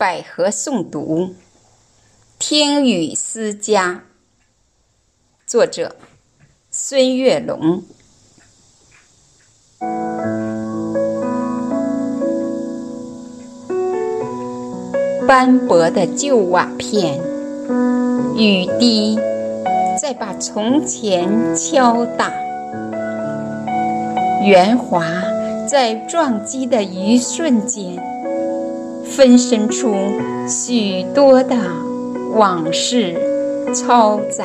百合诵读，听雨思家。作者：孙月龙。斑驳的旧瓦片，雨滴在把从前敲打，圆滑在撞击的一瞬间。分身出许多的往事嘈杂，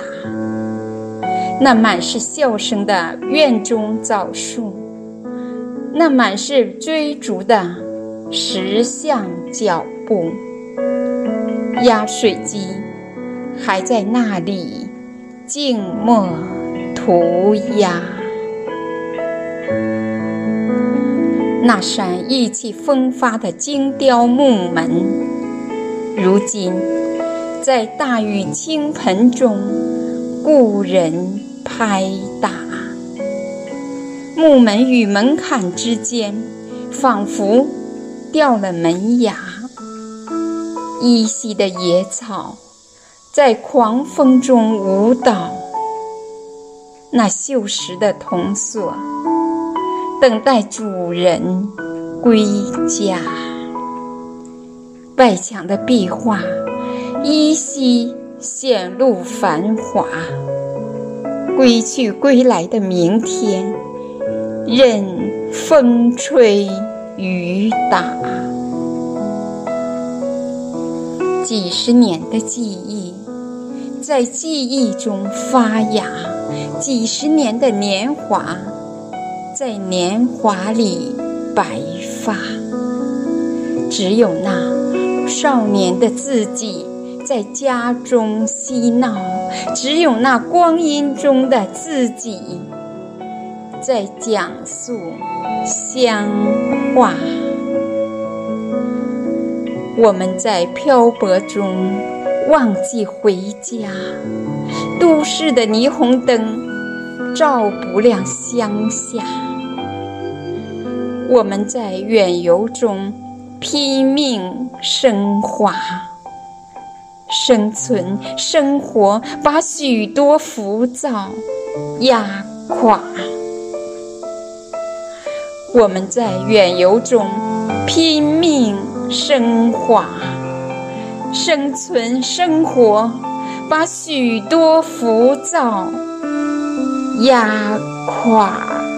那满是笑声的院中枣树，那满是追逐的石像脚步，压水机还在那里静默涂鸦。那扇意气风发的精雕木门，如今在大雨倾盆中，故人拍打。木门与门槛之间，仿佛掉了门牙。依稀的野草在狂风中舞蹈。那锈蚀的铜锁。等待主人归家，外墙的壁画依稀显露繁华。归去归来的明天，任风吹雨打。几十年的记忆，在记忆中发芽；几十年的年华。在年华里白发，只有那少年的自己在家中嬉闹，只有那光阴中的自己在讲述乡话。我们在漂泊中忘记回家，都市的霓虹灯。照不亮乡下，我们在远游中拼命升华，生存生活把许多浮躁压垮。我们在远游中拼命升华，生存生活把许多浮躁。压垮。